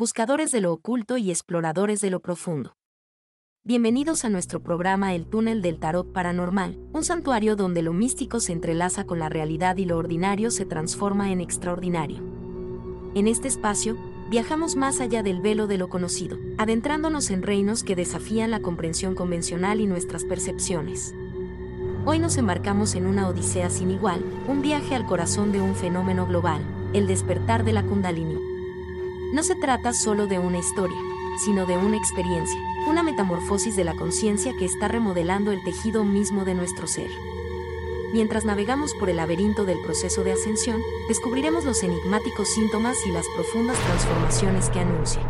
buscadores de lo oculto y exploradores de lo profundo. Bienvenidos a nuestro programa El túnel del tarot paranormal, un santuario donde lo místico se entrelaza con la realidad y lo ordinario se transforma en extraordinario. En este espacio, viajamos más allá del velo de lo conocido, adentrándonos en reinos que desafían la comprensión convencional y nuestras percepciones. Hoy nos embarcamos en una odisea sin igual, un viaje al corazón de un fenómeno global, el despertar de la kundalini. No se trata solo de una historia, sino de una experiencia, una metamorfosis de la conciencia que está remodelando el tejido mismo de nuestro ser. Mientras navegamos por el laberinto del proceso de ascensión, descubriremos los enigmáticos síntomas y las profundas transformaciones que anuncia.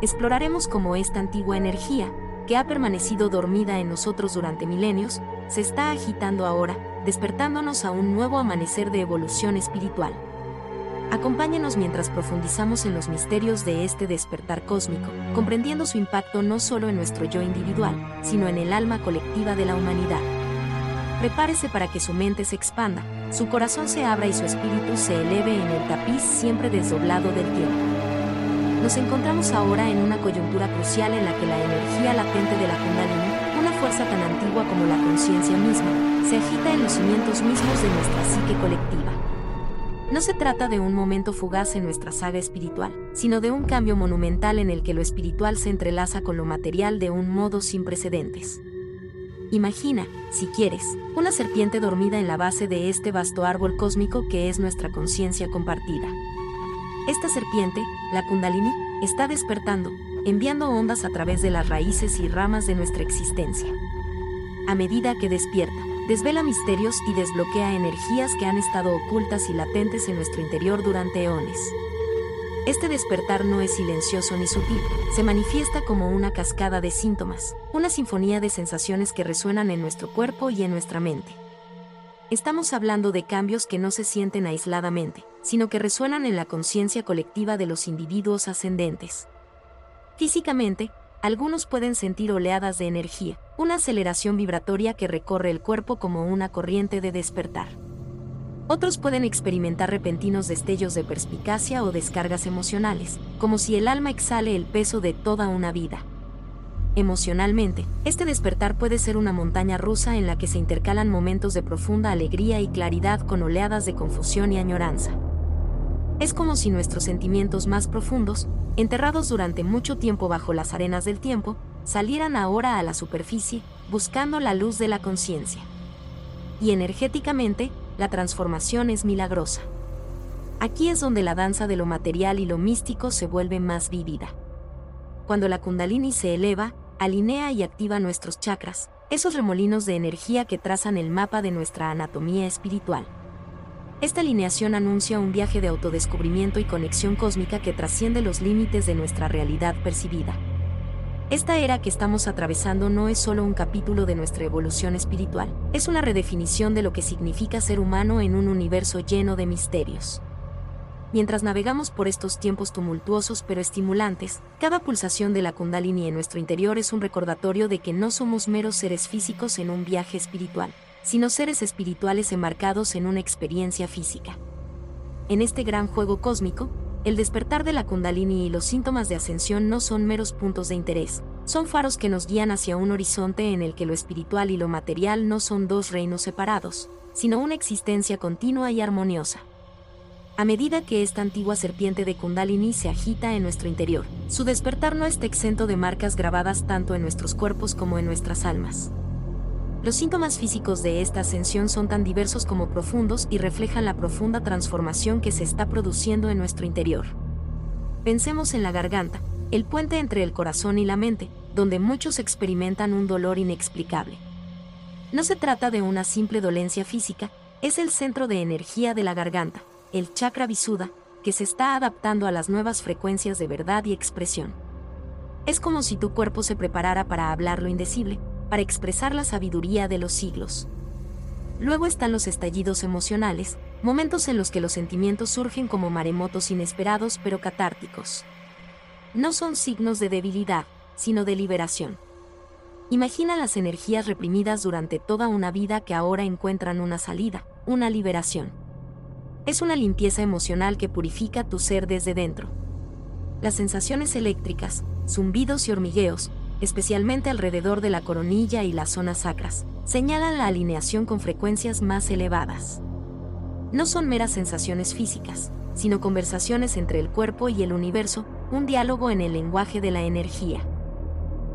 Exploraremos cómo esta antigua energía, que ha permanecido dormida en nosotros durante milenios, se está agitando ahora, despertándonos a un nuevo amanecer de evolución espiritual. Acompáñenos mientras profundizamos en los misterios de este despertar cósmico, comprendiendo su impacto no solo en nuestro yo individual, sino en el alma colectiva de la humanidad. Prepárese para que su mente se expanda, su corazón se abra y su espíritu se eleve en el tapiz siempre desdoblado del tiempo. Nos encontramos ahora en una coyuntura crucial en la que la energía latente de la Kundalini, una fuerza tan antigua como la conciencia misma, se agita en los cimientos mismos de nuestra psique colectiva. No se trata de un momento fugaz en nuestra saga espiritual, sino de un cambio monumental en el que lo espiritual se entrelaza con lo material de un modo sin precedentes. Imagina, si quieres, una serpiente dormida en la base de este vasto árbol cósmico que es nuestra conciencia compartida. Esta serpiente, la kundalini, está despertando, enviando ondas a través de las raíces y ramas de nuestra existencia. A medida que despierta, desvela misterios y desbloquea energías que han estado ocultas y latentes en nuestro interior durante eones. Este despertar no es silencioso ni sutil, se manifiesta como una cascada de síntomas, una sinfonía de sensaciones que resuenan en nuestro cuerpo y en nuestra mente. Estamos hablando de cambios que no se sienten aisladamente, sino que resuenan en la conciencia colectiva de los individuos ascendentes. Físicamente, algunos pueden sentir oleadas de energía, una aceleración vibratoria que recorre el cuerpo como una corriente de despertar. Otros pueden experimentar repentinos destellos de perspicacia o descargas emocionales, como si el alma exhale el peso de toda una vida. Emocionalmente, este despertar puede ser una montaña rusa en la que se intercalan momentos de profunda alegría y claridad con oleadas de confusión y añoranza. Es como si nuestros sentimientos más profundos, enterrados durante mucho tiempo bajo las arenas del tiempo, salieran ahora a la superficie, buscando la luz de la conciencia. Y energéticamente, la transformación es milagrosa. Aquí es donde la danza de lo material y lo místico se vuelve más vívida. Cuando la kundalini se eleva, alinea y activa nuestros chakras, esos remolinos de energía que trazan el mapa de nuestra anatomía espiritual. Esta alineación anuncia un viaje de autodescubrimiento y conexión cósmica que trasciende los límites de nuestra realidad percibida. Esta era que estamos atravesando no es solo un capítulo de nuestra evolución espiritual, es una redefinición de lo que significa ser humano en un universo lleno de misterios. Mientras navegamos por estos tiempos tumultuosos pero estimulantes, cada pulsación de la kundalini en nuestro interior es un recordatorio de que no somos meros seres físicos en un viaje espiritual, sino seres espirituales enmarcados en una experiencia física. En este gran juego cósmico, el despertar de la kundalini y los síntomas de ascensión no son meros puntos de interés, son faros que nos guían hacia un horizonte en el que lo espiritual y lo material no son dos reinos separados, sino una existencia continua y armoniosa. A medida que esta antigua serpiente de Kundalini se agita en nuestro interior, su despertar no está exento de marcas grabadas tanto en nuestros cuerpos como en nuestras almas. Los síntomas físicos de esta ascensión son tan diversos como profundos y reflejan la profunda transformación que se está produciendo en nuestro interior. Pensemos en la garganta, el puente entre el corazón y la mente, donde muchos experimentan un dolor inexplicable. No se trata de una simple dolencia física, es el centro de energía de la garganta, el chakra visuda, que se está adaptando a las nuevas frecuencias de verdad y expresión. Es como si tu cuerpo se preparara para hablar lo indecible, para expresar la sabiduría de los siglos. Luego están los estallidos emocionales, momentos en los que los sentimientos surgen como maremotos inesperados pero catárticos. No son signos de debilidad, sino de liberación. Imagina las energías reprimidas durante toda una vida que ahora encuentran una salida, una liberación. Es una limpieza emocional que purifica tu ser desde dentro. Las sensaciones eléctricas, zumbidos y hormigueos, especialmente alrededor de la coronilla y las zonas sacras, señalan la alineación con frecuencias más elevadas. No son meras sensaciones físicas, sino conversaciones entre el cuerpo y el universo, un diálogo en el lenguaje de la energía.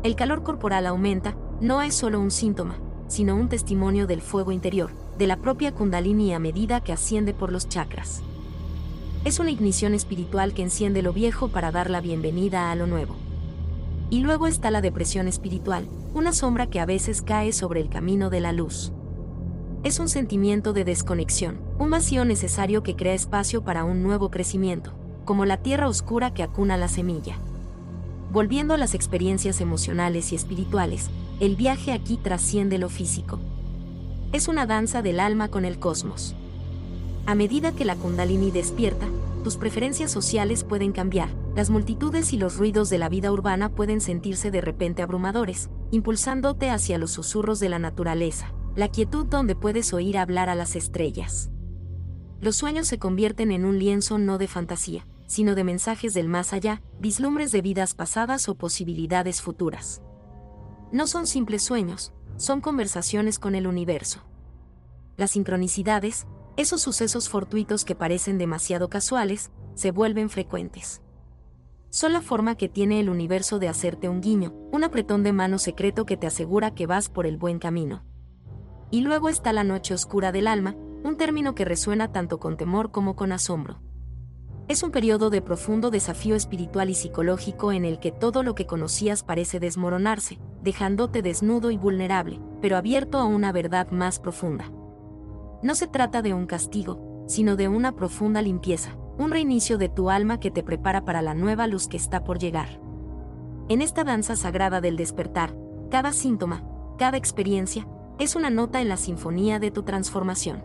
El calor corporal aumenta, no es solo un síntoma, sino un testimonio del fuego interior, de la propia kundalini a medida que asciende por los chakras. Es una ignición espiritual que enciende lo viejo para dar la bienvenida a lo nuevo. Y luego está la depresión espiritual, una sombra que a veces cae sobre el camino de la luz. Es un sentimiento de desconexión, un vacío necesario que crea espacio para un nuevo crecimiento, como la tierra oscura que acuna la semilla. Volviendo a las experiencias emocionales y espirituales, el viaje aquí trasciende lo físico. Es una danza del alma con el cosmos. A medida que la kundalini despierta, tus preferencias sociales pueden cambiar, las multitudes y los ruidos de la vida urbana pueden sentirse de repente abrumadores, impulsándote hacia los susurros de la naturaleza, la quietud donde puedes oír hablar a las estrellas. Los sueños se convierten en un lienzo no de fantasía, sino de mensajes del más allá, vislumbres de vidas pasadas o posibilidades futuras. No son simples sueños, son conversaciones con el universo. Las sincronicidades, esos sucesos fortuitos que parecen demasiado casuales, se vuelven frecuentes. Son la forma que tiene el universo de hacerte un guiño, un apretón de mano secreto que te asegura que vas por el buen camino. Y luego está la noche oscura del alma, un término que resuena tanto con temor como con asombro. Es un periodo de profundo desafío espiritual y psicológico en el que todo lo que conocías parece desmoronarse, dejándote desnudo y vulnerable, pero abierto a una verdad más profunda. No se trata de un castigo, sino de una profunda limpieza, un reinicio de tu alma que te prepara para la nueva luz que está por llegar. En esta danza sagrada del despertar, cada síntoma, cada experiencia, es una nota en la sinfonía de tu transformación.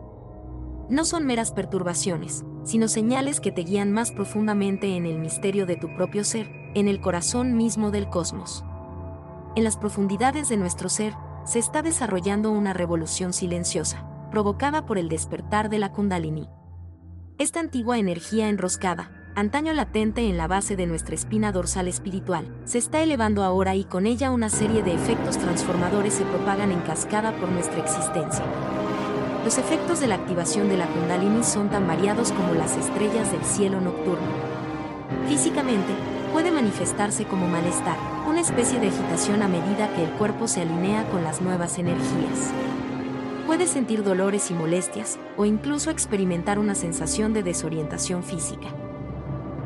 No son meras perturbaciones, sino señales que te guían más profundamente en el misterio de tu propio ser, en el corazón mismo del cosmos. En las profundidades de nuestro ser, se está desarrollando una revolución silenciosa, provocada por el despertar de la kundalini. Esta antigua energía enroscada, antaño latente en la base de nuestra espina dorsal espiritual, se está elevando ahora y con ella una serie de efectos transformadores se propagan en cascada por nuestra existencia. Los efectos de la activación de la kundalini son tan variados como las estrellas del cielo nocturno. Físicamente, puede manifestarse como malestar, una especie de agitación a medida que el cuerpo se alinea con las nuevas energías. Puedes sentir dolores y molestias, o incluso experimentar una sensación de desorientación física.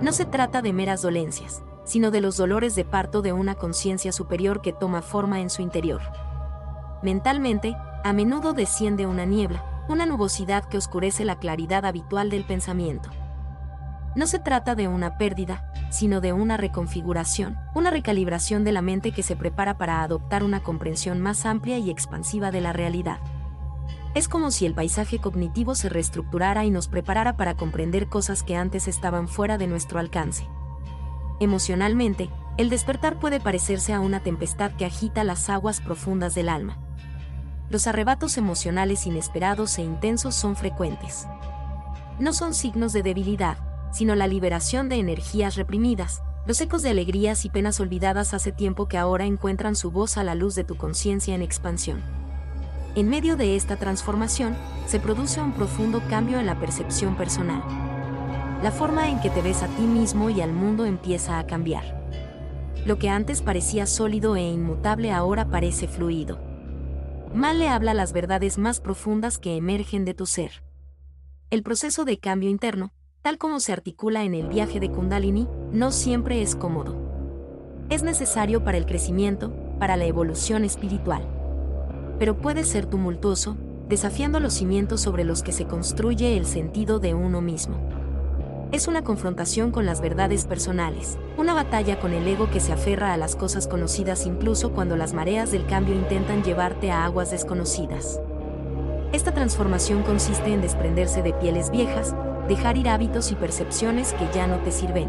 No se trata de meras dolencias, sino de los dolores de parto de una conciencia superior que toma forma en su interior. Mentalmente, a menudo desciende una niebla, una nubosidad que oscurece la claridad habitual del pensamiento. No se trata de una pérdida, sino de una reconfiguración, una recalibración de la mente que se prepara para adoptar una comprensión más amplia y expansiva de la realidad. Es como si el paisaje cognitivo se reestructurara y nos preparara para comprender cosas que antes estaban fuera de nuestro alcance. Emocionalmente, el despertar puede parecerse a una tempestad que agita las aguas profundas del alma. Los arrebatos emocionales inesperados e intensos son frecuentes. No son signos de debilidad, sino la liberación de energías reprimidas, los ecos de alegrías y penas olvidadas hace tiempo que ahora encuentran su voz a la luz de tu conciencia en expansión. En medio de esta transformación, se produce un profundo cambio en la percepción personal. La forma en que te ves a ti mismo y al mundo empieza a cambiar. Lo que antes parecía sólido e inmutable ahora parece fluido. Mal le habla las verdades más profundas que emergen de tu ser. El proceso de cambio interno, tal como se articula en el viaje de Kundalini, no siempre es cómodo. Es necesario para el crecimiento, para la evolución espiritual pero puede ser tumultuoso, desafiando los cimientos sobre los que se construye el sentido de uno mismo. Es una confrontación con las verdades personales, una batalla con el ego que se aferra a las cosas conocidas incluso cuando las mareas del cambio intentan llevarte a aguas desconocidas. Esta transformación consiste en desprenderse de pieles viejas, dejar ir hábitos y percepciones que ya no te sirven.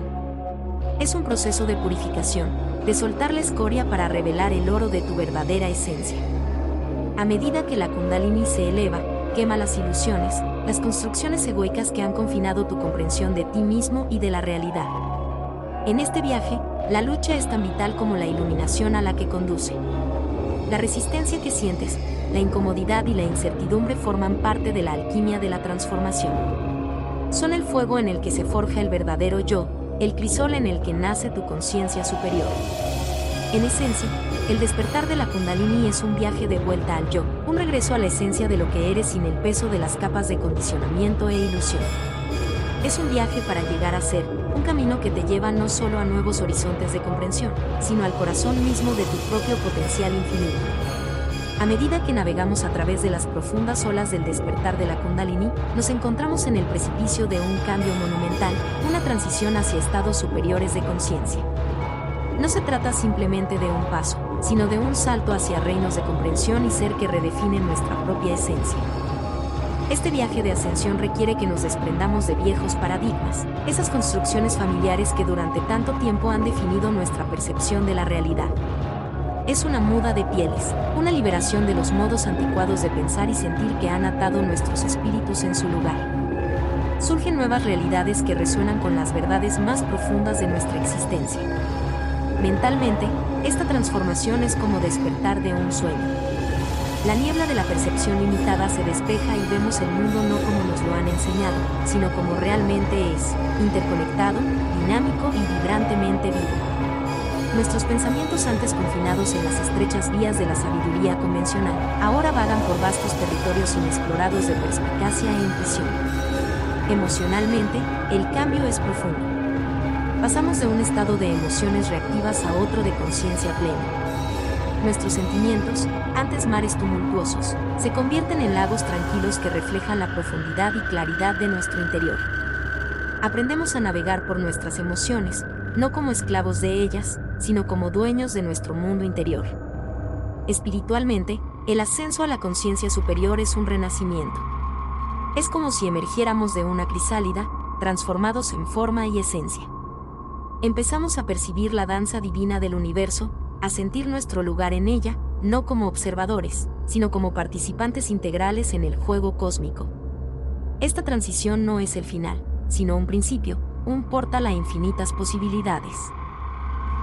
Es un proceso de purificación, de soltar la escoria para revelar el oro de tu verdadera esencia. A medida que la kundalini se eleva, quema las ilusiones, las construcciones egoicas que han confinado tu comprensión de ti mismo y de la realidad. En este viaje, la lucha es tan vital como la iluminación a la que conduce. La resistencia que sientes, la incomodidad y la incertidumbre forman parte de la alquimia de la transformación. Son el fuego en el que se forja el verdadero yo, el crisol en el que nace tu conciencia superior. En esencia, el despertar de la kundalini es un viaje de vuelta al yo, un regreso a la esencia de lo que eres sin el peso de las capas de condicionamiento e ilusión. Es un viaje para llegar a ser, un camino que te lleva no solo a nuevos horizontes de comprensión, sino al corazón mismo de tu propio potencial infinito. A medida que navegamos a través de las profundas olas del despertar de la Kundalini, nos encontramos en el precipicio de un cambio monumental, una transición hacia estados superiores de conciencia. No se trata simplemente de un paso, sino de un salto hacia reinos de comprensión y ser que redefinen nuestra propia esencia. Este viaje de ascensión requiere que nos desprendamos de viejos paradigmas, esas construcciones familiares que durante tanto tiempo han definido nuestra percepción de la realidad. Es una muda de pieles, una liberación de los modos anticuados de pensar y sentir que han atado nuestros espíritus en su lugar. Surgen nuevas realidades que resuenan con las verdades más profundas de nuestra existencia. Mentalmente, esta transformación es como despertar de un sueño. La niebla de la percepción limitada se despeja y vemos el mundo no como nos lo han enseñado, sino como realmente es, interconectado, dinámico y vibrantemente vivo. Nuestros pensamientos antes confinados en las estrechas vías de la sabiduría convencional, ahora vagan por vastos territorios inexplorados de perspicacia e intuición. Emocionalmente, el cambio es profundo pasamos de un estado de emociones reactivas a otro de conciencia plena. Nuestros sentimientos, antes mares tumultuosos, se convierten en lagos tranquilos que reflejan la profundidad y claridad de nuestro interior. Aprendemos a navegar por nuestras emociones, no como esclavos de ellas, sino como dueños de nuestro mundo interior. Espiritualmente, el ascenso a la conciencia superior es un renacimiento. Es como si emergiéramos de una crisálida, transformados en forma y esencia empezamos a percibir la danza divina del universo, a sentir nuestro lugar en ella, no como observadores, sino como participantes integrales en el juego cósmico. Esta transición no es el final, sino un principio, un portal a infinitas posibilidades.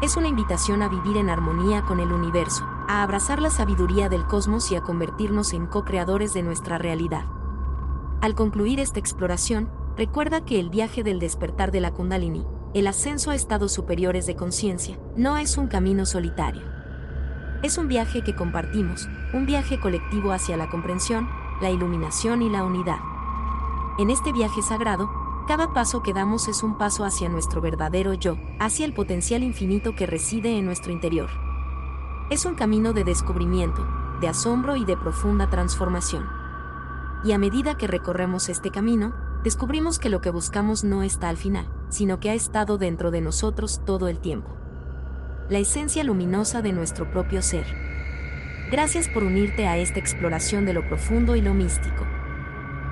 Es una invitación a vivir en armonía con el universo, a abrazar la sabiduría del cosmos y a convertirnos en co-creadores de nuestra realidad. Al concluir esta exploración, recuerda que el viaje del despertar de la Kundalini, el ascenso a estados superiores de conciencia no es un camino solitario. Es un viaje que compartimos, un viaje colectivo hacia la comprensión, la iluminación y la unidad. En este viaje sagrado, cada paso que damos es un paso hacia nuestro verdadero yo, hacia el potencial infinito que reside en nuestro interior. Es un camino de descubrimiento, de asombro y de profunda transformación. Y a medida que recorremos este camino, descubrimos que lo que buscamos no está al final, sino que ha estado dentro de nosotros todo el tiempo. La esencia luminosa de nuestro propio ser. Gracias por unirte a esta exploración de lo profundo y lo místico.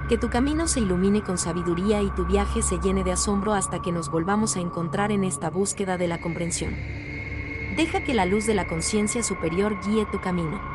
Que tu camino se ilumine con sabiduría y tu viaje se llene de asombro hasta que nos volvamos a encontrar en esta búsqueda de la comprensión. Deja que la luz de la conciencia superior guíe tu camino.